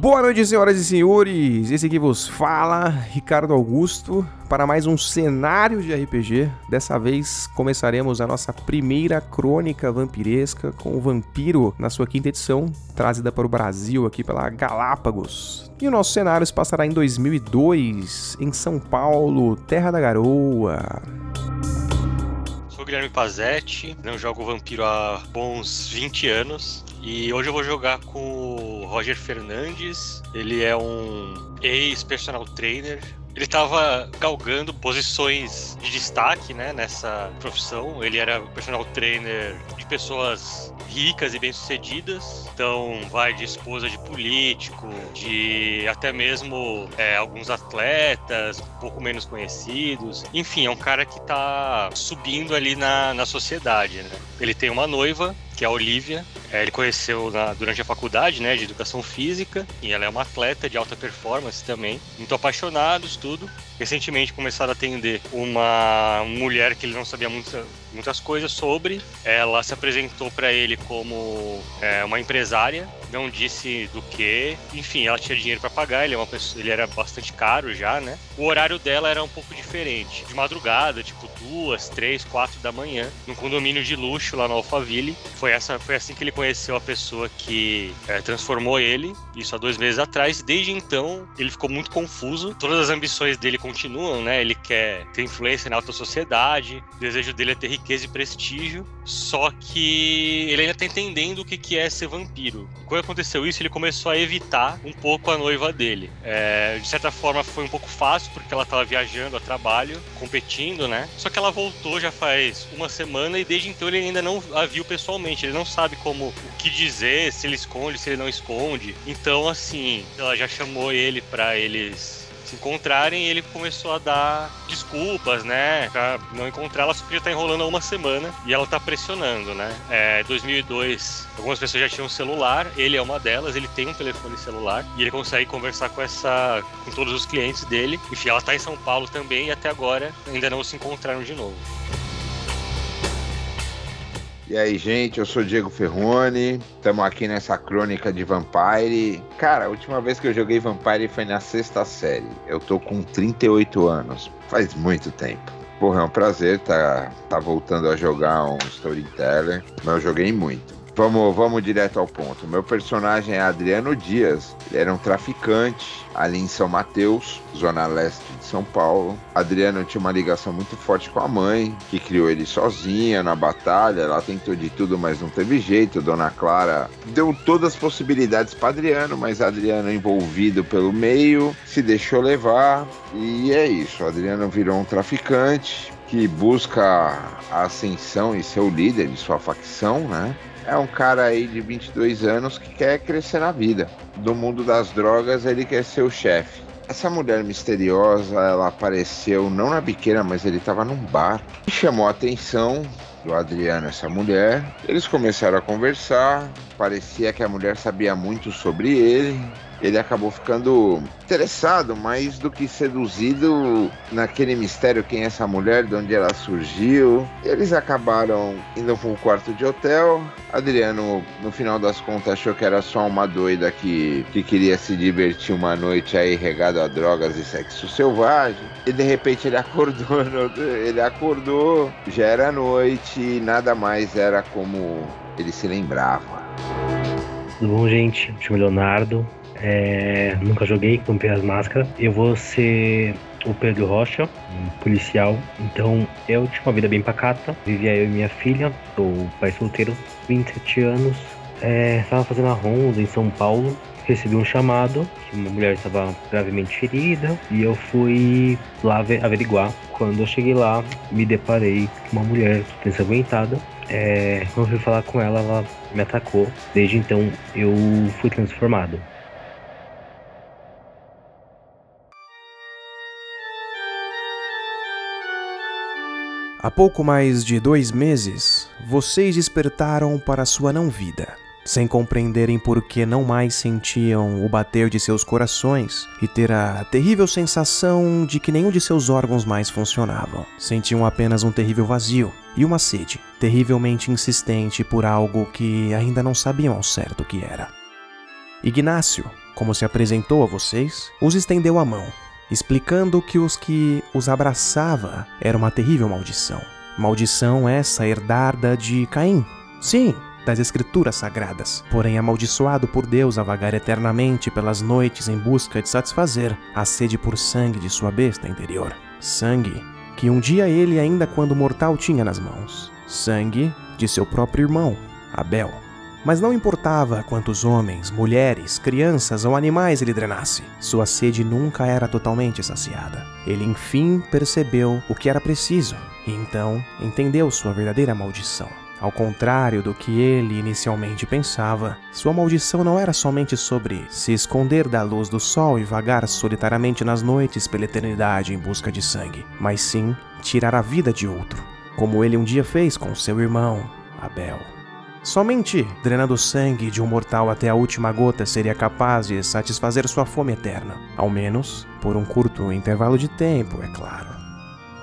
Boa noite, senhoras e senhores. Esse aqui vos fala, Ricardo Augusto, para mais um cenário de RPG. Dessa vez começaremos a nossa primeira crônica vampiresca com o vampiro na sua quinta edição, trazida para o Brasil aqui pela Galápagos. E o nosso cenário se passará em 2002, em São Paulo, Terra da Garoa. Sou Guilherme Pazetti, não jogo vampiro há bons 20 anos. E hoje eu vou jogar com o Roger Fernandes. Ele é um ex-personal trainer. Ele estava galgando posições de destaque né, nessa profissão. Ele era personal trainer de pessoas ricas e bem-sucedidas. Então, vai de esposa de político, de até mesmo é, alguns atletas um pouco menos conhecidos. Enfim, é um cara que está subindo ali na, na sociedade. Né? Ele tem uma noiva que é a Olivia. É, ele conheceu na, durante a faculdade, né, de educação física, e ela é uma atleta de alta performance também. Muito apaixonados, tudo. Recentemente começaram a atender uma mulher que ele não sabia muita, muitas coisas sobre. Ela se apresentou para ele como é, uma empresária, não disse do que. Enfim, ela tinha dinheiro para pagar, ele, é uma pessoa, ele era bastante caro já, né? O horário dela era um pouco diferente. De madrugada, tipo duas, três, quatro da manhã, num condomínio de luxo lá no Alphaville. Foi, essa, foi assim que ele conheceu a pessoa que é, transformou ele, isso há dois meses atrás. Desde então, ele ficou muito confuso. Todas as ambições dele continuam, né? Ele quer ter influência na alta sociedade, o desejo dele é ter riqueza e prestígio, só que ele ainda tá entendendo o que, que é ser vampiro. Aconteceu isso, ele começou a evitar um pouco a noiva dele. É, de certa forma, foi um pouco fácil, porque ela tava viajando a trabalho, competindo, né? Só que ela voltou já faz uma semana e desde então ele ainda não a viu pessoalmente. Ele não sabe como, o que dizer, se ele esconde, se ele não esconde. Então, assim, ela já chamou ele para eles se encontrarem, ele começou a dar desculpas, né? Pra não encontrar, ela já tá enrolando há uma semana e ela tá pressionando, né? É, 2002, algumas pessoas já tinham celular, ele é uma delas, ele tem um telefone celular e ele consegue conversar com essa, com todos os clientes dele. Enfim, ela tá em São Paulo também e até agora ainda não se encontraram de novo. E aí, gente, eu sou Diego Ferrone, estamos aqui nessa crônica de Vampire. Cara, a última vez que eu joguei Vampire foi na sexta série. Eu tô com 38 anos, faz muito tempo. Porra, é um prazer tá, tá voltando a jogar um Storyteller, mas eu joguei muito. Vamos, vamos direto ao ponto. Meu personagem é Adriano Dias. Ele era um traficante ali em São Mateus, zona leste de São Paulo. Adriano tinha uma ligação muito forte com a mãe, que criou ele sozinha na batalha. Ela tentou de tudo, mas não teve jeito. Dona Clara deu todas as possibilidades para Adriano, mas Adriano envolvido pelo meio se deixou levar e é isso. Adriano virou um traficante que busca a ascensão e ser o líder de sua facção, né? É um cara aí de 22 anos que quer crescer na vida. Do mundo das drogas, ele quer ser o chefe. Essa mulher misteriosa, ela apareceu não na biqueira, mas ele estava num bar. E chamou a atenção do Adriano, essa mulher. Eles começaram a conversar. Parecia que a mulher sabia muito sobre ele ele acabou ficando interessado mais do que seduzido naquele mistério quem é essa mulher, de onde ela surgiu. Eles acabaram indo para um quarto de hotel. Adriano, no final das contas, achou que era só uma doida que, que queria se divertir uma noite aí regado a drogas e sexo selvagem. E de repente ele acordou, ele acordou, já era noite e nada mais era como ele se lembrava. Tudo bom, gente? Me chamo Leonardo, é, nunca joguei comprei as Máscaras. Eu vou ser o Pedro Rocha, um policial. Então eu tinha uma vida bem pacata. Vivia eu e minha filha, sou pai solteiro, 27 anos. É, estava fazendo a ronda em São Paulo. Recebi um chamado que uma mulher estava gravemente ferida e eu fui lá averiguar. Quando eu cheguei lá, me deparei com uma mulher ensanguentada. É, quando eu fui falar com ela, ela me atacou. Desde então eu fui transformado. Há pouco mais de dois meses, vocês despertaram para sua não-vida, sem compreenderem por que não mais sentiam o bater de seus corações e ter a terrível sensação de que nenhum de seus órgãos mais funcionavam. Sentiam apenas um terrível vazio e uma sede, terrivelmente insistente por algo que ainda não sabiam ao certo o que era. Ignácio, como se apresentou a vocês, os estendeu a mão, explicando que os que os abraçava era uma terrível maldição. Maldição essa herdada de Caim. Sim, das escrituras sagradas, porém amaldiçoado por Deus a vagar eternamente pelas noites em busca de satisfazer a sede por sangue de sua besta interior. Sangue que um dia ele, ainda quando mortal, tinha nas mãos. Sangue de seu próprio irmão, Abel. Mas não importava quantos homens, mulheres, crianças ou animais ele drenasse, sua sede nunca era totalmente saciada. Ele enfim percebeu o que era preciso e então entendeu sua verdadeira maldição. Ao contrário do que ele inicialmente pensava, sua maldição não era somente sobre se esconder da luz do sol e vagar solitariamente nas noites pela eternidade em busca de sangue, mas sim tirar a vida de outro, como ele um dia fez com seu irmão, Abel. Somente drenando o sangue de um mortal até a última gota seria capaz de satisfazer sua fome eterna, ao menos por um curto intervalo de tempo, é claro.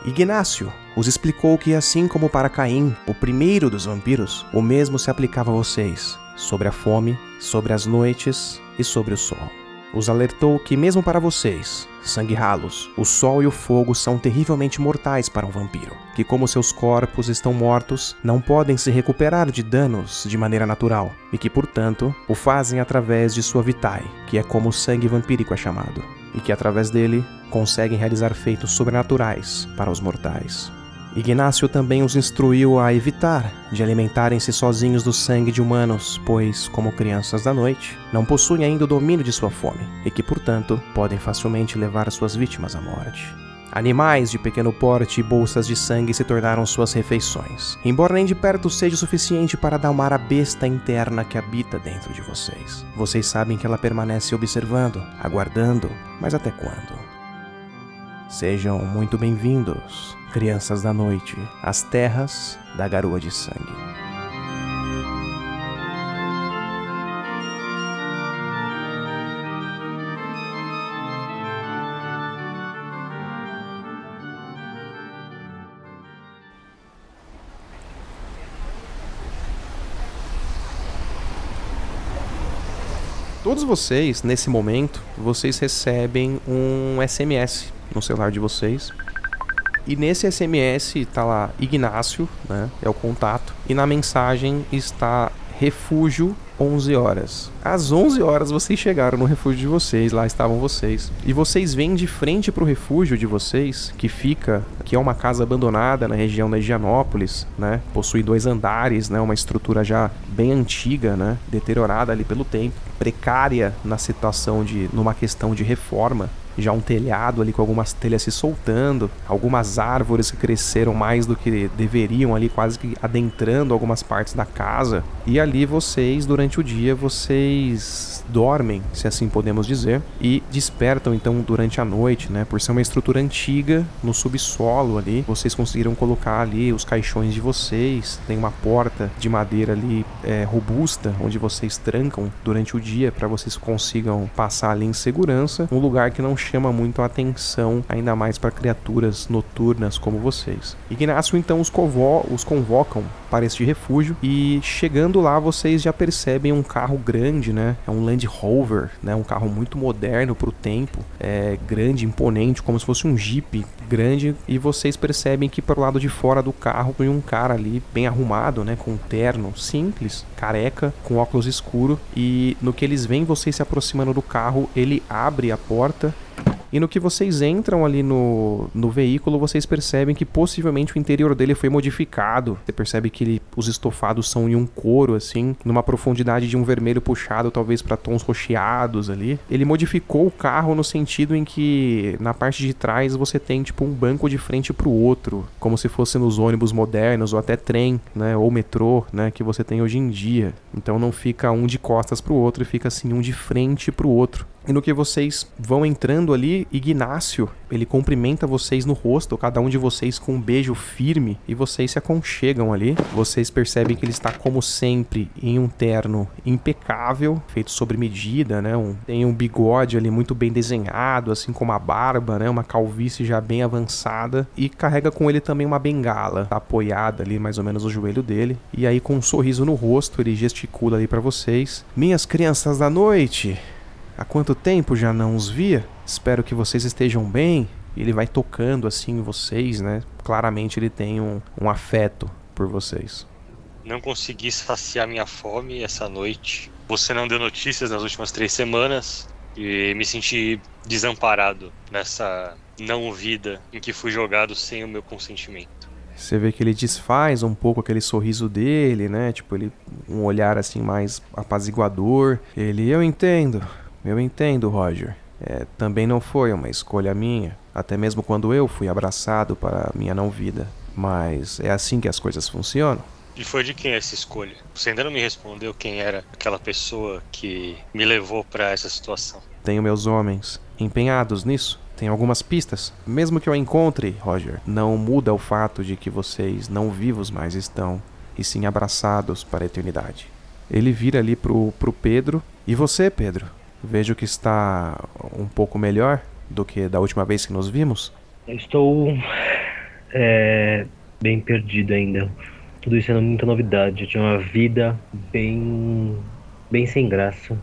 Ignácio os explicou que, assim como para Caim, o primeiro dos vampiros, o mesmo se aplicava a vocês, sobre a fome, sobre as noites e sobre o sol. Os alertou que, mesmo para vocês, sangue ralos, o sol e o fogo são terrivelmente mortais para um vampiro, que, como seus corpos estão mortos, não podem se recuperar de danos de maneira natural, e que, portanto, o fazem através de sua vitae, que é como o sangue vampírico é chamado, e que, através dele, conseguem realizar feitos sobrenaturais para os mortais. Ignácio também os instruiu a evitar de alimentarem-se sozinhos do sangue de humanos, pois, como crianças da noite, não possuem ainda o domínio de sua fome e que, portanto, podem facilmente levar suas vítimas à morte. Animais de pequeno porte e bolsas de sangue se tornaram suas refeições, embora nem de perto seja o suficiente para domar a besta interna que habita dentro de vocês. Vocês sabem que ela permanece observando, aguardando, mas até quando? Sejam muito bem-vindos crianças da noite, as terras da garoa de sangue. Todos vocês, nesse momento, vocês recebem um SMS no celular de vocês e nesse SMS está lá Ignácio, né? É o contato. E na mensagem está refúgio 11 horas. Às 11 horas vocês chegaram no refúgio de vocês, lá estavam vocês. E vocês vêm de frente para o refúgio de vocês, que fica, que é uma casa abandonada na região da Higienópolis, né? Possui dois andares, né? Uma estrutura já bem antiga, né? Deteriorada ali pelo tempo, precária na situação de numa questão de reforma já um telhado ali com algumas telhas se soltando, algumas árvores que cresceram mais do que deveriam ali, quase que adentrando algumas partes da casa. E ali vocês, durante o dia, vocês dormem, se assim podemos dizer, e despertam então durante a noite, né? Por ser uma estrutura antiga no subsolo ali, vocês conseguiram colocar ali os caixões de vocês, tem uma porta de madeira ali é, robusta onde vocês trancam durante o dia para vocês consigam passar ali em segurança, um lugar que não chama muito a atenção, ainda mais para criaturas noturnas como vocês. Ignácio então os, os convocam para este refúgio e chegando lá vocês já percebem um carro grande, né? É um Land Rover, né? Um carro muito moderno para o tempo, é grande, imponente, como se fosse um Jeep grande e vocês percebem que para o lado de fora do carro tem um cara ali bem arrumado, né? Com um terno simples, careca, com óculos escuro e no que eles veem vocês se aproximando do carro, ele abre a porta e no que vocês entram ali no, no veículo, vocês percebem que possivelmente o interior dele foi modificado. Você percebe que ele, os estofados são em um couro, assim, numa profundidade de um vermelho puxado, talvez para tons rocheados ali. Ele modificou o carro no sentido em que na parte de trás você tem tipo um banco de frente pro outro, como se fosse nos ônibus modernos ou até trem, né, ou metrô, né, que você tem hoje em dia. Então não fica um de costas pro outro, fica assim um de frente pro outro. E no que vocês vão entrando ali, Ignácio, ele cumprimenta vocês no rosto, cada um de vocês com um beijo firme, e vocês se aconchegam ali. Vocês percebem que ele está, como sempre, em um terno impecável, feito sobre medida, né? Um, tem um bigode ali muito bem desenhado, assim como a barba, né? Uma calvície já bem avançada. E carrega com ele também uma bengala, tá apoiada ali mais ou menos no joelho dele. E aí, com um sorriso no rosto, ele gesticula ali para vocês: Minhas crianças da noite! Há quanto tempo já não os via? Espero que vocês estejam bem. E ele vai tocando assim vocês, né? Claramente ele tem um, um afeto por vocês. Não consegui saciar minha fome essa noite. Você não deu notícias nas últimas três semanas. E me senti desamparado nessa não vida em que fui jogado sem o meu consentimento. Você vê que ele desfaz um pouco aquele sorriso dele, né? Tipo, ele um olhar assim mais apaziguador. Ele, eu entendo, eu entendo, Roger. É, também não foi uma escolha minha, até mesmo quando eu fui abraçado para minha não vida. Mas é assim que as coisas funcionam. E foi de quem essa escolha? Você ainda não me respondeu quem era aquela pessoa que me levou para essa situação. Tenho meus homens empenhados nisso. Tem algumas pistas. Mesmo que eu encontre, Roger, não muda o fato de que vocês não vivos mais estão, e sim abraçados para a eternidade. Ele vira ali pro, pro Pedro. E você, Pedro? Vejo que está um pouco melhor do que da última vez que nos vimos. Estou é, bem perdido ainda. Tudo isso é muita novidade. Eu tinha uma vida bem, bem sem graça.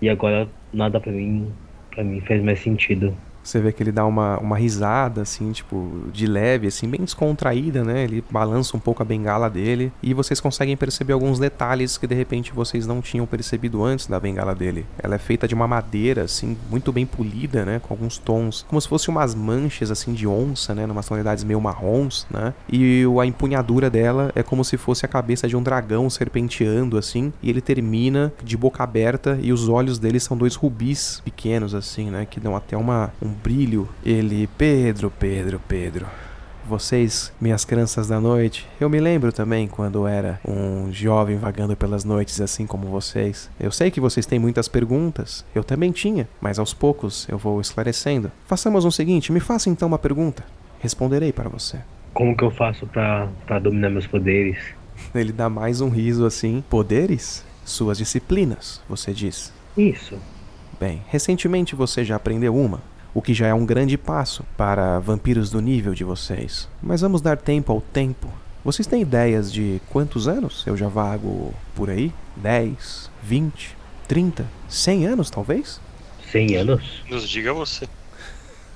E agora nada para mim, para mim faz mais sentido. Você vê que ele dá uma, uma risada, assim, tipo, de leve, assim, bem descontraída, né? Ele balança um pouco a bengala dele e vocês conseguem perceber alguns detalhes que de repente vocês não tinham percebido antes da bengala dele. Ela é feita de uma madeira, assim, muito bem polida, né? Com alguns tons, como se fossem umas manchas, assim, de onça, né? Numas tonalidades meio marrons, né? E a empunhadura dela é como se fosse a cabeça de um dragão serpenteando, assim, e ele termina de boca aberta e os olhos dele são dois rubis pequenos, assim, né? Que dão até uma, um brilho. Ele, Pedro, Pedro, Pedro. Vocês, minhas crianças da noite, eu me lembro também quando era um jovem vagando pelas noites assim como vocês. Eu sei que vocês têm muitas perguntas, eu também tinha, mas aos poucos eu vou esclarecendo. Façamos o seguinte, me faça então uma pergunta. Responderei para você. Como que eu faço para dominar meus poderes? Ele dá mais um riso assim. Poderes? Suas disciplinas, você diz. Isso. Bem, recentemente você já aprendeu uma o que já é um grande passo para vampiros do nível de vocês. Mas vamos dar tempo ao tempo. Vocês têm ideias de quantos anos eu já vago por aí? 10, 20, 30, 100 anos talvez? 100 anos? Nos diga você.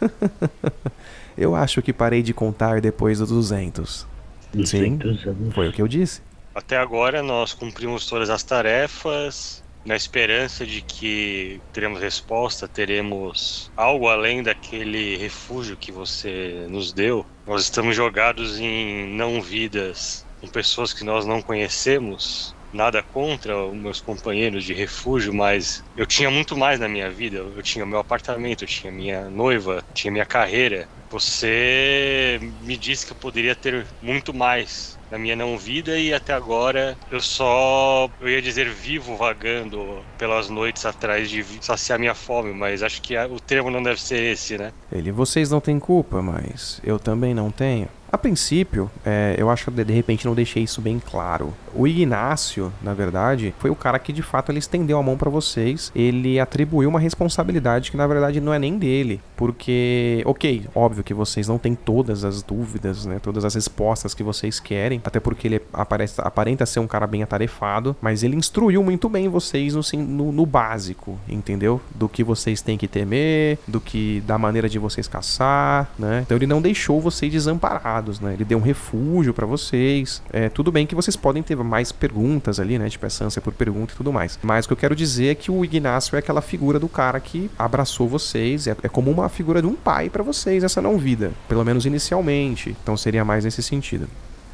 eu acho que parei de contar depois dos 200. 200 Sim, anos? Foi o que eu disse. Até agora nós cumprimos todas as tarefas, na esperança de que teremos resposta, teremos algo além daquele refúgio que você nos deu. Nós estamos jogados em não vidas com pessoas que nós não conhecemos. Nada contra os meus companheiros de refúgio, mas eu tinha muito mais na minha vida. Eu tinha meu apartamento, eu tinha minha noiva, tinha minha carreira. Você me disse que eu poderia ter muito mais na minha não vida e até agora eu só, eu ia dizer vivo vagando pelas noites atrás de saciar minha fome, mas acho que o termo não deve ser esse, né? Ele, vocês não têm culpa, mas eu também não tenho. A princípio, é, eu acho que de repente não deixei isso bem claro. O Ignácio, na verdade, foi o cara que de fato ele estendeu a mão para vocês. Ele atribuiu uma responsabilidade que na verdade não é nem dele, porque, ok, óbvio que vocês não têm todas as dúvidas, né, todas as respostas que vocês querem, até porque ele aparece, aparenta ser um cara bem atarefado, mas ele instruiu muito bem vocês no, no, no básico, entendeu? Do que vocês têm que temer, do que da maneira de vocês caçar, né? Então ele não deixou vocês desamparados né? Ele deu um refúgio para vocês. É, tudo bem que vocês podem ter mais perguntas ali, né? Tipo, essa ânsia por pergunta e tudo mais. Mas o que eu quero dizer é que o Ignacio é aquela figura do cara que abraçou vocês. É, é como uma figura de um pai para vocês, essa não vida. Pelo menos inicialmente. Então seria mais nesse sentido.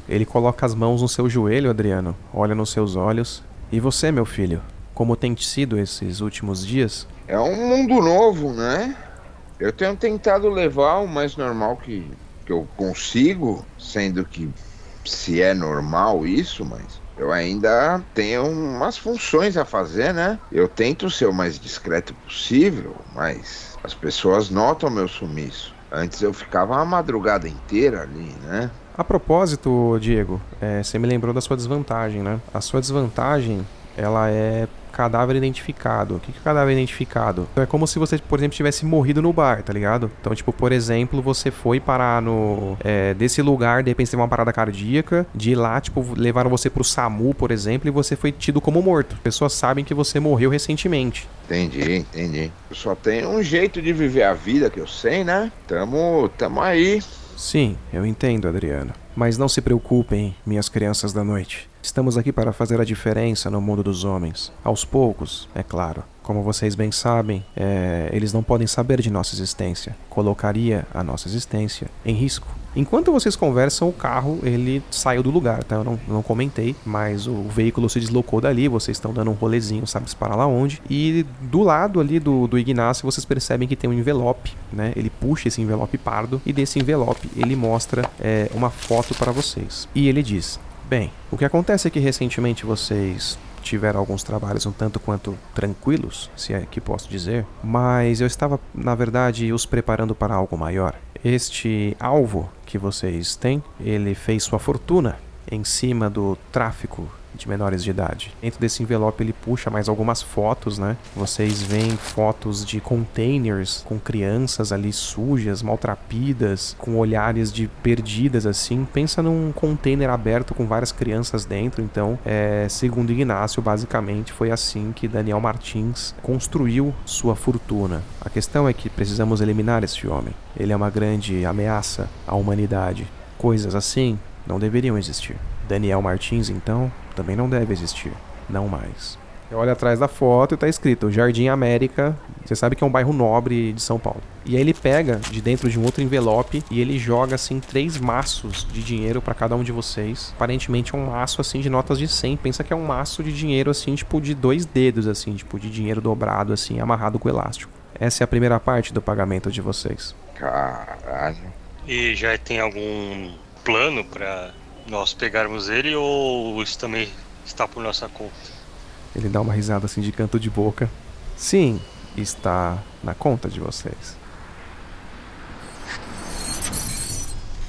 Ele coloca as mãos no seu joelho, Adriano, olha nos seus olhos. E você, meu filho, como tem sido esses últimos dias? É um mundo novo, né? Eu tenho tentado levar o mais normal que que eu consigo, sendo que se é normal isso, mas eu ainda tenho umas funções a fazer, né? Eu tento ser o mais discreto possível, mas as pessoas notam meu sumiço. Antes eu ficava a madrugada inteira ali, né? A propósito, Diego, é, você me lembrou da sua desvantagem, né? A sua desvantagem, ela é cadáver identificado. O que, é cadáver identificado? É como se você, por exemplo, tivesse morrido no bar, tá ligado? Então, tipo, por exemplo, você foi parar no. É, desse lugar, de repente teve uma parada cardíaca, de lá, tipo, levaram você pro SAMU, por exemplo, e você foi tido como morto. As pessoas sabem que você morreu recentemente. Entendi, entendi. Só tenho um jeito de viver a vida que eu sei, né? Tamo, tamo aí. Sim, eu entendo, Adriano. Mas não se preocupem, minhas crianças da noite. Estamos aqui para fazer a diferença no mundo dos homens. Aos poucos, é claro. Como vocês bem sabem, é, eles não podem saber de nossa existência. Colocaria a nossa existência em risco. Enquanto vocês conversam, o carro ele saiu do lugar, tá? Eu não, não comentei, mas o veículo se deslocou dali. Vocês estão dando um rolezinho, sabe se para lá onde? E do lado ali do, do Ignacio, vocês percebem que tem um envelope, né? Ele puxa esse envelope pardo e desse envelope ele mostra é, uma foto para vocês. E ele diz: Bem, o que acontece é que recentemente vocês tiveram alguns trabalhos um tanto quanto tranquilos, se é que posso dizer, mas eu estava, na verdade, os preparando para algo maior. Este alvo que vocês têm, ele fez sua fortuna em cima do tráfico de menores de idade. Dentro desse envelope ele puxa mais algumas fotos, né? Vocês veem fotos de containers com crianças ali sujas, maltrapidas, com olhares de perdidas assim. Pensa num container aberto com várias crianças dentro. Então, é, segundo Ignácio, basicamente foi assim que Daniel Martins construiu sua fortuna. A questão é que precisamos eliminar esse homem. Ele é uma grande ameaça à humanidade. Coisas assim não deveriam existir. Daniel Martins, então, também não deve existir. Não mais. Eu olho atrás da foto e tá escrito Jardim América. Você sabe que é um bairro nobre de São Paulo. E aí ele pega de dentro de um outro envelope e ele joga assim três maços de dinheiro para cada um de vocês. Aparentemente é um maço assim de notas de 100. Pensa que é um maço de dinheiro assim, tipo de dois dedos assim, tipo de dinheiro dobrado assim, amarrado com elástico. Essa é a primeira parte do pagamento de vocês. Caralho. E já tem algum plano para nós pegarmos ele ou isso também está por nossa conta? Ele dá uma risada assim de canto de boca. Sim, está na conta de vocês.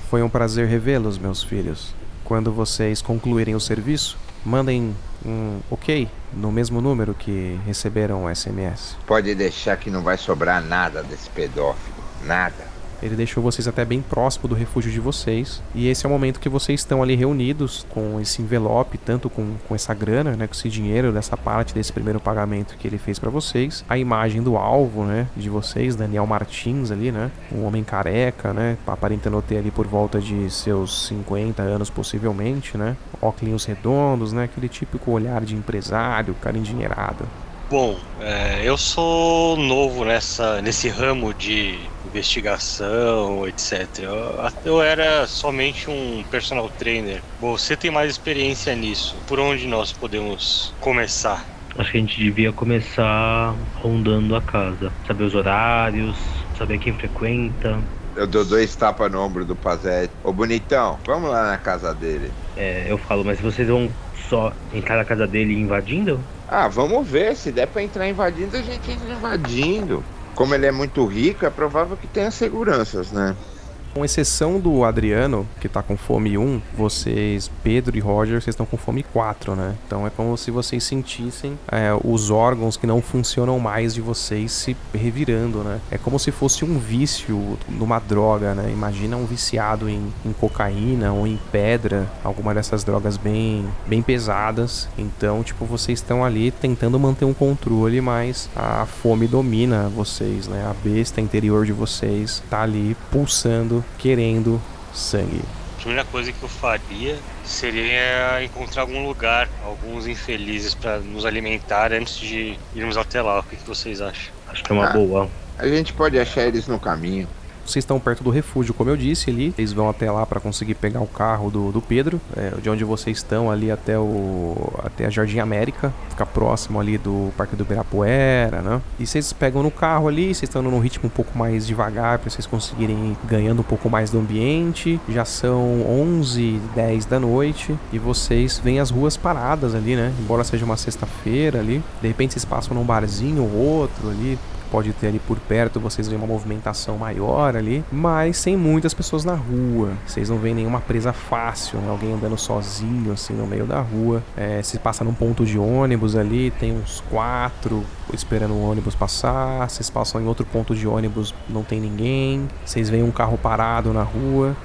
Foi um prazer revê-los, meus filhos. Quando vocês concluírem o serviço, mandem um ok no mesmo número que receberam o SMS. Pode deixar que não vai sobrar nada desse pedófilo. Nada. Ele deixou vocês até bem próximo do refúgio de vocês. E esse é o momento que vocês estão ali reunidos com esse envelope, tanto com, com essa grana, né, com esse dinheiro dessa parte desse primeiro pagamento que ele fez para vocês. A imagem do alvo, né, de vocês, Daniel Martins ali, né, um homem careca, né, aparentando ter ali por volta de seus 50 anos possivelmente, né, óculos redondos, né, aquele típico olhar de empresário, cara endinheirado. Bom, é, eu sou novo nessa, nesse ramo de investigação, etc. Eu, eu, era somente um personal trainer. Você tem mais experiência nisso. Por onde nós podemos começar? Acho que a gente devia começar rondando a casa. Saber os horários, saber quem frequenta. Eu dou dois tapas no ombro do Pazete. Ô bonitão, vamos lá na casa dele. É, eu falo, mas vocês vão só entrar na casa dele invadindo? Ah, vamos ver. Se der pra entrar invadindo, a gente entra invadindo. Como ele é muito rico, é provável que tenha seguranças, né? Com exceção do Adriano, que tá com fome 1, vocês, Pedro e Roger, vocês estão com fome 4, né? Então é como se vocês sentissem é, os órgãos que não funcionam mais de vocês se revirando, né? É como se fosse um vício numa droga, né? Imagina um viciado em, em cocaína ou em pedra, alguma dessas drogas bem, bem pesadas. Então, tipo, vocês estão ali tentando manter um controle, mas a fome domina vocês, né? A besta interior de vocês tá ali pulsando querendo sangue. A primeira coisa que eu faria seria encontrar algum lugar, alguns infelizes para nos alimentar antes de irmos até lá. O que, que vocês acham? Acho que é uma Ah. boa. A gente pode achar eles no caminho. Vocês estão perto do refúgio, como eu disse ali. Eles vão até lá para conseguir pegar o carro do, do Pedro, é, de onde vocês estão ali até o até a Jardim América, fica próximo ali do Parque do Ibirapuera, né? E vocês pegam no carro ali, vocês estão num ritmo um pouco mais devagar para vocês conseguirem ir ganhando um pouco mais do ambiente. Já são 11, 10 da noite e vocês veem as ruas paradas ali, né? Embora seja uma sexta-feira ali, de repente vocês passam num barzinho ou outro ali, pode ter ali por perto, vocês veem uma movimentação maior ali, mas sem muitas pessoas na rua. Vocês não veem nenhuma presa fácil, né? alguém andando sozinho assim no meio da rua. É, se passa num ponto de ônibus ali, tem uns quatro esperando o ônibus passar. Vocês passam em outro ponto de ônibus, não tem ninguém. Vocês veem um carro parado na rua.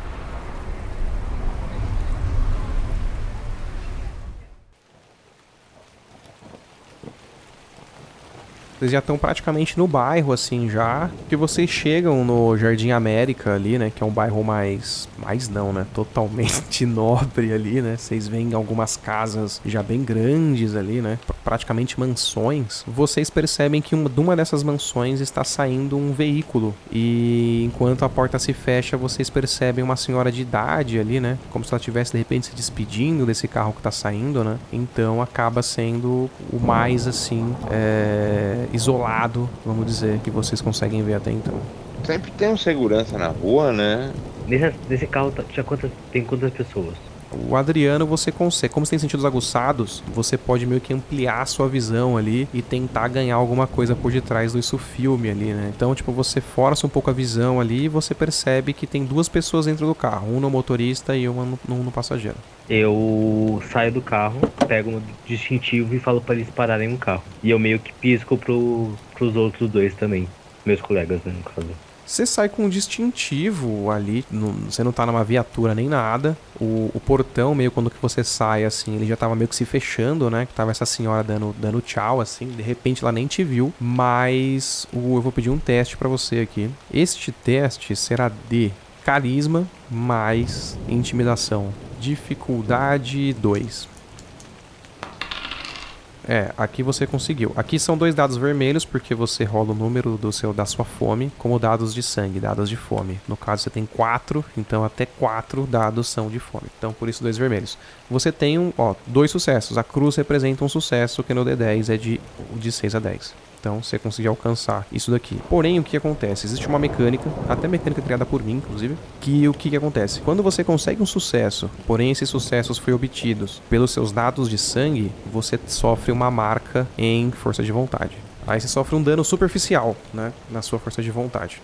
Vocês já estão praticamente no bairro, assim, já. Que vocês chegam no Jardim América ali, né? Que é um bairro mais. Mais não, né? Totalmente nobre ali, né? Vocês veem algumas casas já bem grandes ali, né? Praticamente mansões. Vocês percebem que uma, de uma dessas mansões está saindo um veículo. E enquanto a porta se fecha, vocês percebem uma senhora de idade ali, né? Como se ela estivesse de repente se despedindo desse carro que está saindo, né? Então acaba sendo o mais assim. É isolado, vamos dizer, que vocês conseguem ver até então. Sempre tem um segurança na rua, né? Nesse, nesse carro tá, tinha quantas, tem quantas pessoas? O Adriano, você consegue, como você tem sentidos aguçados, você pode meio que ampliar a sua visão ali e tentar ganhar alguma coisa por detrás do isso filme ali, né? Então, tipo, você força um pouco a visão ali e você percebe que tem duas pessoas dentro do carro, um no motorista e uma no, no, no passageiro. Eu saio do carro, pego um distintivo e falo para eles pararem o carro. E eu meio que pisco pro, pros outros dois também, meus colegas, né, no caso. Você sai com um distintivo ali, não, você não tá numa viatura nem nada. O, o, portão, meio quando que você sai, assim, ele já tava meio que se fechando, né? Que tava essa senhora dando, dando tchau, assim. De repente ela nem te viu. Mas o, eu vou pedir um teste para você aqui. Este teste será de carisma mais intimidação. Dificuldade 2. É, aqui você conseguiu. Aqui são dois dados vermelhos, porque você rola o número do seu, da sua fome, como dados de sangue, dados de fome. No caso, você tem quatro, então até quatro dados são de fome. Então, por isso, dois vermelhos. Você tem um, ó, dois sucessos. A cruz representa um sucesso, que no D10 é de, de 6 a 10. Então você conseguir alcançar isso daqui. Porém, o que acontece? Existe uma mecânica, até mecânica criada por mim, inclusive, que o que, que acontece? Quando você consegue um sucesso, porém esses sucessos foram obtidos pelos seus dados de sangue, você sofre uma marca em força de vontade. Aí você sofre um dano superficial, né, na sua força de vontade.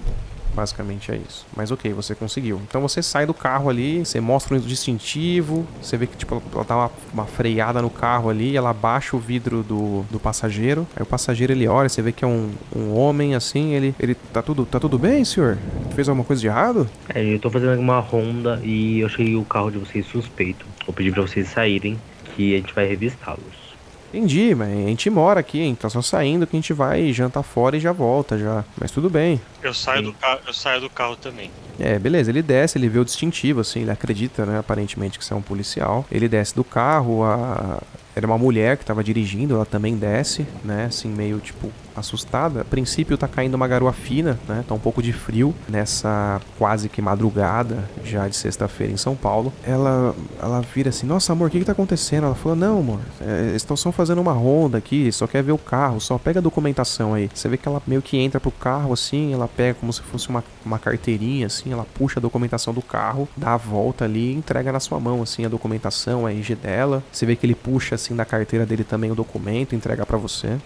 Basicamente é isso. Mas ok, você conseguiu. Então você sai do carro ali, você mostra um distintivo, você vê que tipo, ela dá uma, uma freada no carro ali, ela baixa o vidro do, do passageiro. Aí o passageiro ele olha, você vê que é um, um homem assim, ele, ele tá tudo, tá tudo bem, senhor? Fez alguma coisa de errado? É, eu tô fazendo uma ronda e eu cheguei o carro de vocês suspeito. Vou pedir pra vocês saírem que a gente vai revistá-los. Entendi, mas a gente mora aqui, hein? Tá só saindo que a gente vai jantar fora e já volta já. Mas tudo bem. Eu saio, do, ca... eu saio do carro também. É, beleza, ele desce, ele vê o distintivo, assim, ele acredita, né, aparentemente que você é um policial. Ele desce do carro, a... era uma mulher que tava dirigindo, ela também desce, né, assim, meio, tipo, assustada. A princípio tá caindo uma garoa fina, né? Tá um pouco de frio nessa quase que madrugada já de sexta-feira em São Paulo. Ela ela vira assim: "Nossa, amor, o que que tá acontecendo?" Ela falou: "Não, amor, é, estão só fazendo uma ronda aqui, só quer ver o carro, só pega a documentação aí". Você vê que ela meio que entra pro carro assim, ela pega como se fosse uma, uma carteirinha assim, ela puxa a documentação do carro, dá a volta ali entrega na sua mão assim a documentação, a RG dela. Você vê que ele puxa assim da carteira dele também o documento, entrega para você.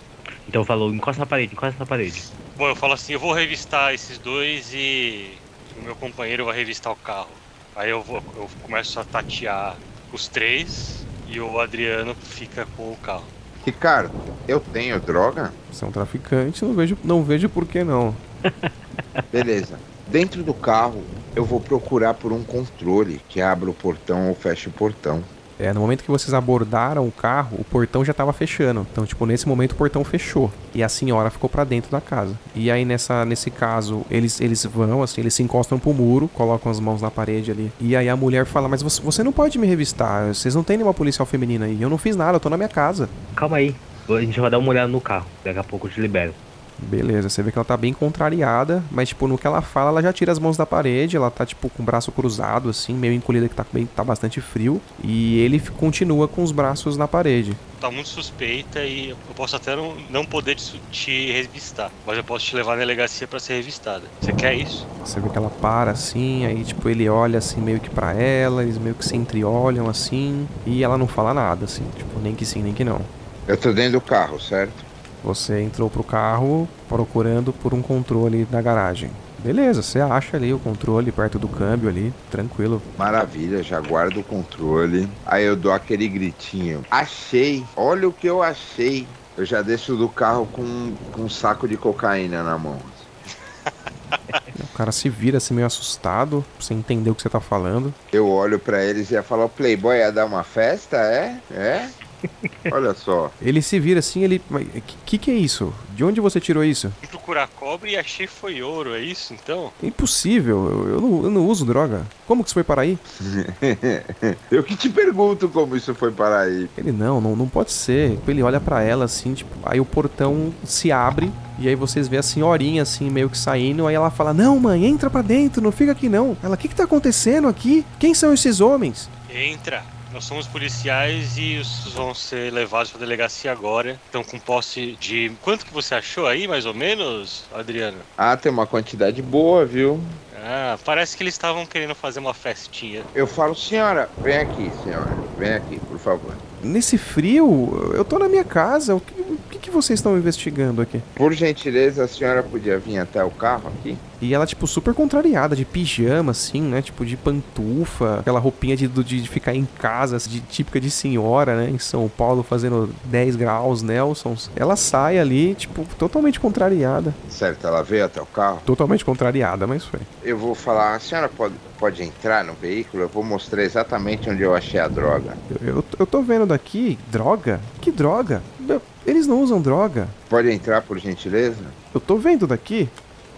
Então falou, encosta na parede, encosta na parede. Bom, eu falo assim, eu vou revistar esses dois e o meu companheiro vai revistar o carro. Aí eu, vou, eu começo a tatear os três e o Adriano fica com o carro. Ricardo, eu tenho droga? Você é um traficante, não vejo, não vejo por que não. Beleza. Dentro do carro, eu vou procurar por um controle que abra o portão ou feche o portão. É, no momento que vocês abordaram o carro, o portão já tava fechando. Então, tipo, nesse momento o portão fechou. E a senhora ficou para dentro da casa. E aí, nessa, nesse caso, eles, eles vão, assim, eles se encostam pro muro, colocam as mãos na parede ali. E aí a mulher fala: Mas você, você não pode me revistar. Vocês não tem nenhuma policial feminina aí. Eu não fiz nada, eu tô na minha casa. Calma aí. A gente vai dar uma olhada no carro. Daqui a pouco eu te libero. Beleza, você vê que ela tá bem contrariada, mas, tipo, no que ela fala, ela já tira as mãos da parede, ela tá, tipo, com o braço cruzado, assim, meio encolhida, que tá, bem, tá bastante frio, e ele continua com os braços na parede. Tá muito suspeita e eu posso até não, não poder te, te revistar, mas eu posso te levar na delegacia para ser revistada. Você quer isso? Você vê que ela para, assim, aí, tipo, ele olha, assim, meio que para ela, eles meio que se entreolham, assim, e ela não fala nada, assim, tipo, nem que sim, nem que não. Eu tô dentro do carro, certo? Você entrou pro carro procurando por um controle da garagem. Beleza, você acha ali o controle perto do câmbio ali, tranquilo. Maravilha, já guardo o controle. Aí eu dou aquele gritinho. Achei, olha o que eu achei. Eu já desço do carro com, com um saco de cocaína na mão. O cara se vira assim meio assustado, sem entender o que você tá falando. Eu olho pra eles e ia falar: o Playboy ia dar uma festa? É? É? Olha só. Ele se vira assim, ele. Mas que que é isso? De onde você tirou isso? Fui procurar cobre e achei que foi ouro, é isso então? Impossível, eu, eu não, eu não uso droga. Como que isso foi para aí? eu que te pergunto como isso foi para aí. Ele não, não, não pode ser. Ele olha para ela assim, tipo, aí o portão se abre e aí vocês vê a senhorinha assim meio que saindo, aí ela fala: "Não, mãe, entra para dentro, não fica aqui não". Ela: "O que que tá acontecendo aqui? Quem são esses homens?" Entra. Nós somos policiais e os vão ser levados para delegacia agora. Estão com posse de. Quanto que você achou aí, mais ou menos, Adriano? Ah, tem uma quantidade boa, viu? Ah, parece que eles estavam querendo fazer uma festinha. Eu falo, senhora, vem aqui, senhora, vem aqui, por favor. Nesse frio, eu tô na minha casa. O que, que, que vocês estão investigando aqui? Por gentileza, a senhora podia vir até o carro aqui? E ela, tipo, super contrariada, de pijama, assim, né? Tipo, de pantufa, aquela roupinha de, de, de ficar em casa, de típica de senhora, né? Em São Paulo, fazendo 10 graus, Nelsons. Ela sai ali, tipo, totalmente contrariada. Certo, ela veio até o carro? Totalmente contrariada, mas foi. Eu vou falar, a senhora pode, pode entrar no veículo? Eu vou mostrar exatamente onde eu achei a droga. Eu, eu, eu tô vendo daqui, droga? Que droga? Eles não usam droga. Pode entrar, por gentileza? Eu tô vendo daqui.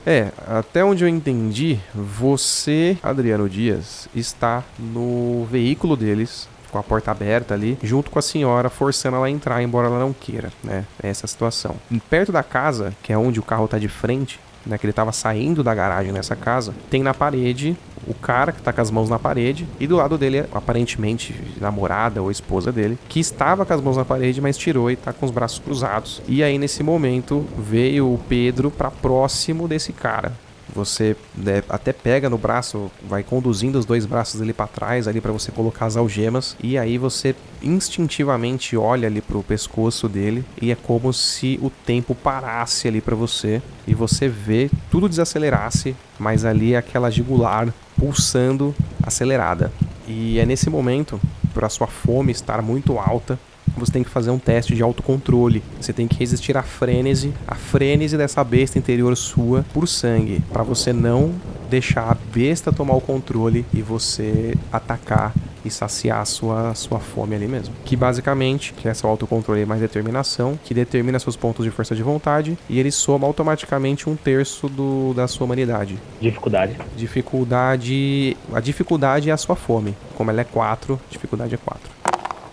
É, até onde eu entendi, você, Adriano Dias, está no veículo deles, com a porta aberta ali, junto com a senhora, forçando ela a entrar, embora ela não queira, né? Essa é situação. E perto da casa, que é onde o carro tá de frente, né, que ele estava saindo da garagem nessa casa, tem na parede o cara que tá com as mãos na parede e do lado dele, aparentemente, namorada ou esposa dele, que estava com as mãos na parede, mas tirou e tá com os braços cruzados. E aí nesse momento veio o Pedro para próximo desse cara. Você né, até pega no braço, vai conduzindo os dois braços dele para trás ali para você colocar as algemas e aí você instintivamente olha ali pro pescoço dele e é como se o tempo parasse ali para você e você vê tudo desacelerasse, mas ali é aquela jugular pulsando acelerada. E é nesse momento, por a sua fome estar muito alta, você tem que fazer um teste de autocontrole. Você tem que resistir à frênese, a frênese dessa besta interior sua por sangue, para você não deixar a besta tomar o controle e você atacar e saciar a sua, sua fome ali mesmo. Que basicamente, que é essa autocontrole mais determinação, que determina seus pontos de força de vontade e ele soma automaticamente um terço do, da sua humanidade. Dificuldade. Dificuldade. A dificuldade é a sua fome. Como ela é 4, dificuldade é 4.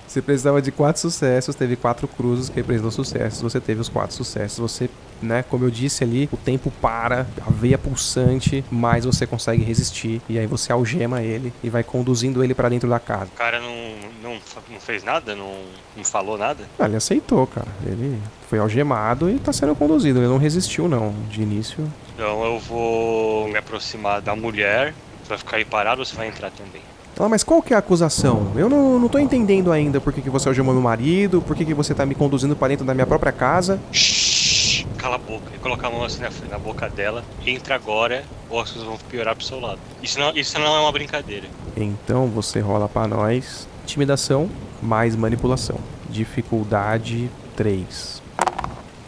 Você precisava de quatro sucessos, teve quatro cruzes que representam sucessos, você teve os quatro sucessos. Você, né, como eu disse ali, o tempo para, a veia pulsante, mas você consegue resistir. E aí você algema ele e vai conduzindo ele para dentro da casa. O cara não, não, não fez nada? Não, não falou nada? Ah, ele aceitou, cara. Ele foi algemado e tá sendo conduzido. Ele não resistiu, não, de início. Então eu vou me aproximar da mulher. Você vai ficar aí parado ou você vai entrar também? Ela, mas qual que é a acusação? Eu não, não tô entendendo ainda por que, que você algemou meu marido, por que, que você tá me conduzindo para dentro da minha própria casa. Shhh, cala a boca e colocar a mão assim na, na boca dela. Entra agora, ou as coisas vão piorar pro seu lado. Isso não, isso não é uma brincadeira. Então você rola para nós intimidação mais manipulação. Dificuldade 3.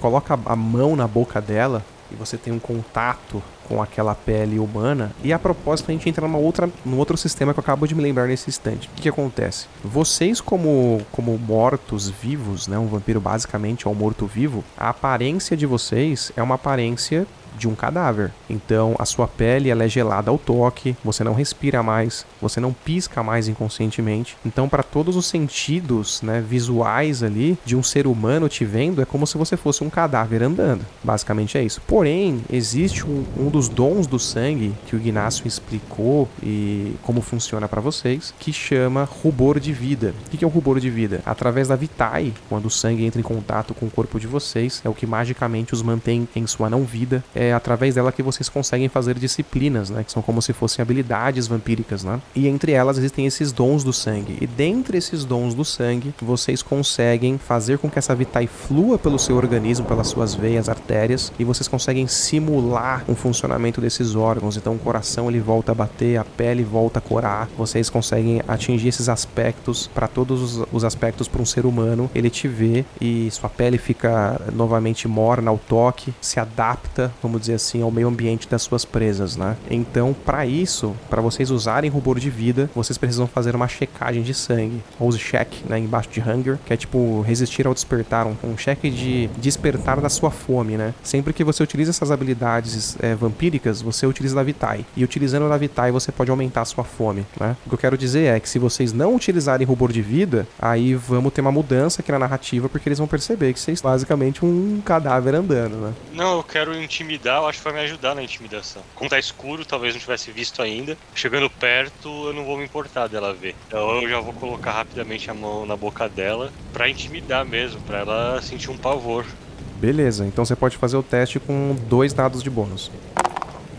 Coloca a mão na boca dela e você tem um contato com aquela pele humana. E a propósito, a gente entra numa outra, num outro sistema que eu acabo de me lembrar nesse instante. O que, que acontece? Vocês, como, como mortos vivos, né? Um vampiro basicamente é um morto-vivo, a aparência de vocês é uma aparência de um cadáver. Então a sua pele ela é gelada ao toque, você não respira mais, você não pisca mais inconscientemente. Então para todos os sentidos, né, visuais ali de um ser humano te vendo é como se você fosse um cadáver andando. Basicamente é isso. Porém existe um, um dos dons do sangue que o Ignacio explicou e como funciona para vocês, que chama rubor de vida. O que é o rubor de vida? Através da vitae, quando o sangue entra em contato com o corpo de vocês, é o que magicamente os mantém em sua não vida. É é através dela que vocês conseguem fazer disciplinas, né? Que são como se fossem habilidades vampíricas, né? E entre elas existem esses dons do sangue. E dentre esses dons do sangue, vocês conseguem fazer com que essa vitae flua pelo seu organismo, pelas suas veias, artérias, e vocês conseguem simular um funcionamento desses órgãos. Então o coração ele volta a bater, a pele volta a corar. Vocês conseguem atingir esses aspectos para todos os, os aspectos para um ser humano. Ele te vê e sua pele fica novamente morna ao toque, se adapta, vamos dizer assim, ao meio ambiente das suas presas, né? Então, para isso, para vocês usarem rubor de vida, vocês precisam fazer uma checagem de sangue, ou check, né, embaixo de hunger, que é tipo resistir ao despertar, um, um cheque de despertar da sua fome, né? Sempre que você utiliza essas habilidades é, vampíricas, você utiliza da Vitae. E utilizando da Vitae, você pode aumentar a sua fome, né? O que eu quero dizer é que se vocês não utilizarem rubor de vida, aí vamos ter uma mudança aqui na narrativa, porque eles vão perceber que vocês basicamente um cadáver andando, né? Não, eu quero intimidar, eu acho que vai me ajudar na intimidação. Como tá escuro, talvez não tivesse visto ainda. Chegando perto, eu não vou me importar dela ver. Então eu já vou colocar rapidamente a mão na boca dela para intimidar mesmo, para ela sentir um pavor. Beleza, então você pode fazer o teste com dois dados de bônus.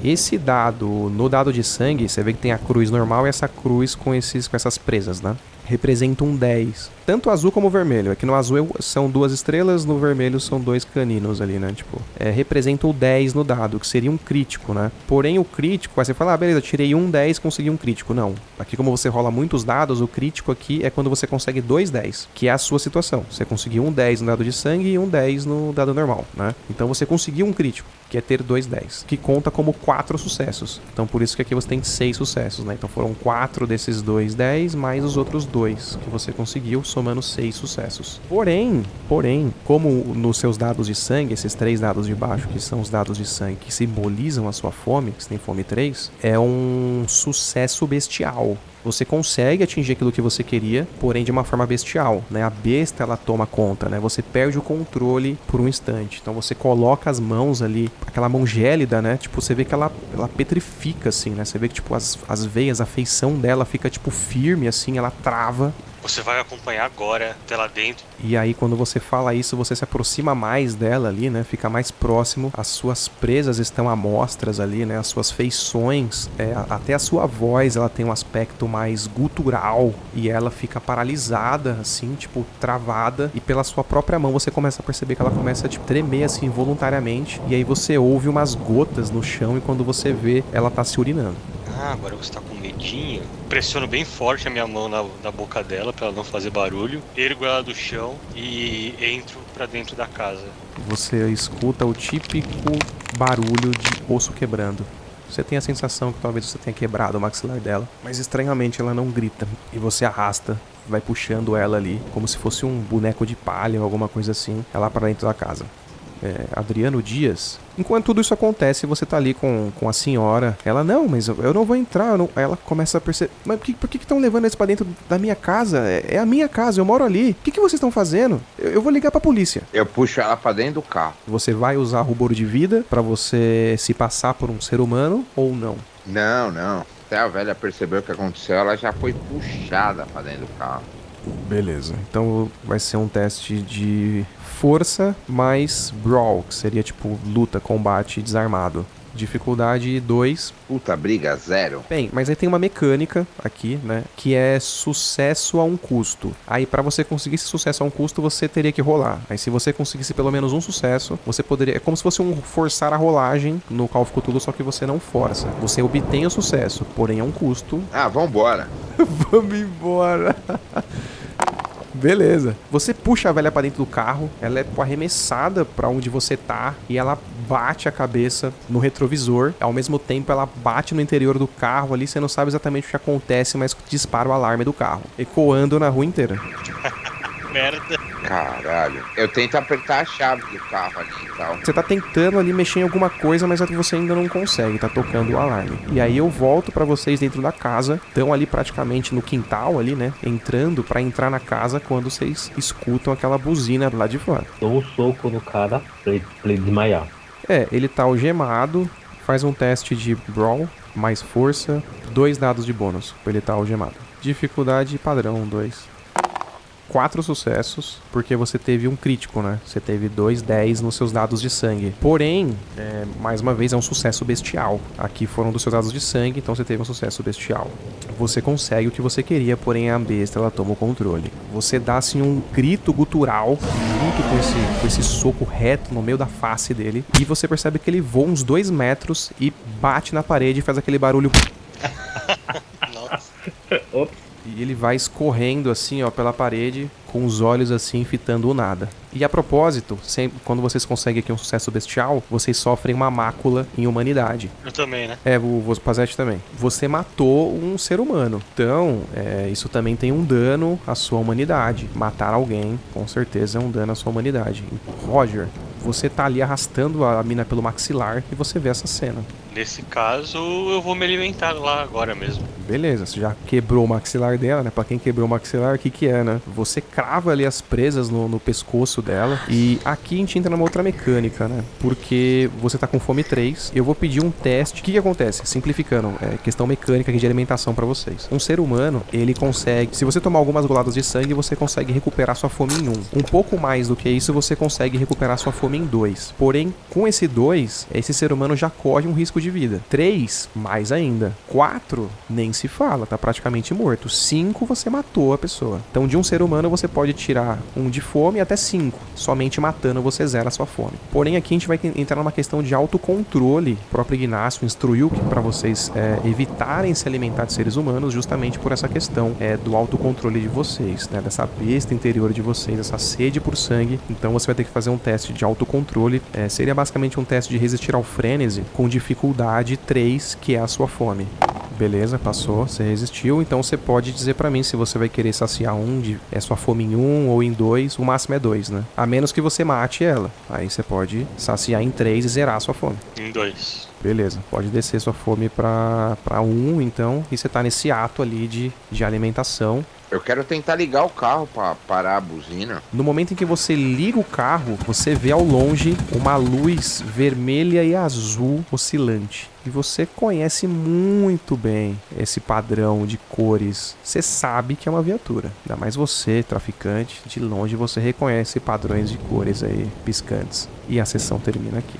Esse dado, no dado de sangue, você vê que tem a cruz normal e essa cruz com, esses, com essas presas, né? Representa um 10 tanto azul como vermelho. É que no azul são duas estrelas, no vermelho são dois caninos ali, né? Tipo, é, representa o 10 no dado, que seria um crítico, né? Porém, o crítico, aí você fala, ah, beleza, tirei um 10, consegui um crítico. Não. Aqui, como você rola muitos dados, o crítico aqui é quando você consegue dois 10, que é a sua situação. Você conseguiu um 10 no dado de sangue e um 10 no dado normal, né? Então você conseguiu um crítico, que é ter dois 10, que conta como quatro sucessos. Então por isso que aqui você tem seis sucessos, né? Então foram quatro desses dois 10 mais os outros dois que você conseguiu, somando seis sucessos. Porém, porém, como nos seus dados de sangue, esses três dados de baixo, que são os dados de sangue que simbolizam a sua fome, que você tem fome 3, é um sucesso bestial. Você consegue atingir aquilo que você queria, porém de uma forma bestial, né? A besta ela toma conta, né? Você perde o controle por um instante. Então você coloca as mãos ali, aquela mão gélida, né? Tipo, você vê que ela, ela petrifica assim, né? Você vê que tipo as, as veias, a feição dela fica tipo firme assim, ela trava você vai acompanhar agora até lá dentro. E aí, quando você fala isso, você se aproxima mais dela ali, né? Fica mais próximo. As suas presas estão amostras ali, né? As suas feições, é, até a sua voz, ela tem um aspecto mais gutural e ela fica paralisada, assim, tipo, travada. E pela sua própria mão você começa a perceber que ela começa a tipo, tremer, assim, voluntariamente. E aí você ouve umas gotas no chão e quando você vê, ela tá se urinando. Ah, agora você tá com medinho. Pressiono bem forte a minha mão na, na boca dela para ela não fazer barulho. Ergo ela do chão e entro para dentro da casa. Você escuta o típico barulho de osso quebrando. Você tem a sensação que talvez você tenha quebrado o maxilar dela, mas estranhamente ela não grita. E você arrasta, vai puxando ela ali, como se fosse um boneco de palha ou alguma coisa assim, ela para dentro da casa é, Adriano Dias. Enquanto tudo isso acontece, você tá ali com, com a senhora. Ela, não, mas eu, não vou entrar. Não. Ela começa a perceber. Mas por que, por que estão levando eles pra dentro da minha casa? É, é a minha casa, eu moro ali. O que, que vocês estão fazendo? Eu, eu, vou ligar pra polícia. Eu puxo ela pra dentro do carro. Você vai usar rubor de vida para você se passar por um ser humano ou não? Não, não. Até a velha percebeu o que aconteceu, ela já foi puxada pra dentro do carro. Beleza. Então vai ser um teste de força mais brawl, que seria tipo luta, combate desarmado. Dificuldade 2. Puta, briga zero. Bem, mas aí tem uma mecânica aqui, né? Que é sucesso a um custo. Aí, para você conseguir esse sucesso a um custo, você teria que rolar. Aí, se você conseguisse pelo menos um sucesso, você poderia. É como se fosse um forçar a rolagem no Call of Cthulhu, só que você não força. Você obtém o sucesso, porém é um custo. Ah, vambora. Vamos embora. Beleza. Você puxa a velha para dentro do carro, ela é arremessada para onde você tá e ela bate a cabeça no retrovisor. Ao mesmo tempo, ela bate no interior do carro ali, você não sabe exatamente o que acontece, mas dispara o alarme do carro, ecoando na rua inteira. Merda. Caralho. Eu tento apertar a chave do carro ali e tal. Você tá tentando ali mexer em alguma coisa, mas é você ainda não consegue, tá tocando o alarme. E aí eu volto para vocês dentro da casa, estão ali praticamente no quintal ali, né? Entrando para entrar na casa quando vocês escutam aquela buzina lá de fora. Dou um soco no cara pra ele desmaiar. É, ele tá algemado, faz um teste de brawl, mais força, dois dados de bônus pra ele tá algemado. Dificuldade padrão, dois. Quatro sucessos, porque você teve um crítico, né? Você teve dois 10 nos seus dados de sangue. Porém, é, mais uma vez, é um sucesso bestial. Aqui foram dos seus dados de sangue, então você teve um sucesso bestial. Você consegue o que você queria, porém a besta ela toma o controle. Você dá assim um grito gutural junto com esse, com esse soco reto no meio da face dele. E você percebe que ele voa uns dois metros e bate na parede e faz aquele barulho. E ele vai escorrendo assim, ó, pela parede, com os olhos assim, fitando o nada. E a propósito, sempre, quando vocês conseguem aqui um sucesso bestial, vocês sofrem uma mácula em humanidade. Eu também, né? É, o Vazete também. Você matou um ser humano. Então, é, isso também tem um dano à sua humanidade. Matar alguém, com certeza, é um dano à sua humanidade. Roger, você tá ali arrastando a mina pelo maxilar e você vê essa cena. Nesse caso, eu vou me alimentar lá agora mesmo. Beleza, você já quebrou o maxilar dela, né? Pra quem quebrou o maxilar, o que que é, né? Você crava ali as presas no, no pescoço dela. E aqui a gente entra numa outra mecânica, né? Porque você tá com fome 3. Eu vou pedir um teste. O que que acontece? Simplificando, é questão mecânica aqui de alimentação pra vocês. Um ser humano, ele consegue... Se você tomar algumas goladas de sangue, você consegue recuperar sua fome em 1. Um. um pouco mais do que isso, você consegue recuperar sua fome em 2. Porém, com esse 2, esse ser humano já corre um risco de vida. 3, mais ainda. 4, nem se fala, tá praticamente morto. 5, você matou a pessoa. Então, de um ser humano, você pode tirar um de fome até 5. Somente matando você zera a sua fome. Porém, aqui a gente vai entrar numa questão de autocontrole. O próprio Ignacio instruiu para vocês é, evitarem se alimentar de seres humanos justamente por essa questão é, do autocontrole de vocês, né? Dessa besta interior de vocês, essa sede por sangue. Então, você vai ter que fazer um teste de autocontrole. É, seria basicamente um teste de resistir ao frenesi com dificuldade 3, que é a sua fome. Beleza, passou, você resistiu. Então você pode dizer para mim se você vai querer saciar um de é sua fome em um ou em dois. O máximo é dois, né? A menos que você mate ela. Aí você pode saciar em três e zerar a sua fome. Em dois. Beleza, pode descer sua fome pra, pra um, então. E você tá nesse ato ali de, de alimentação. Eu quero tentar ligar o carro para parar a buzina. No momento em que você liga o carro, você vê ao longe uma luz vermelha e azul oscilante. E você conhece muito bem esse padrão de cores. Você sabe que é uma viatura. Ainda mais você, traficante, de longe você reconhece padrões de cores aí piscantes. E a sessão termina aqui.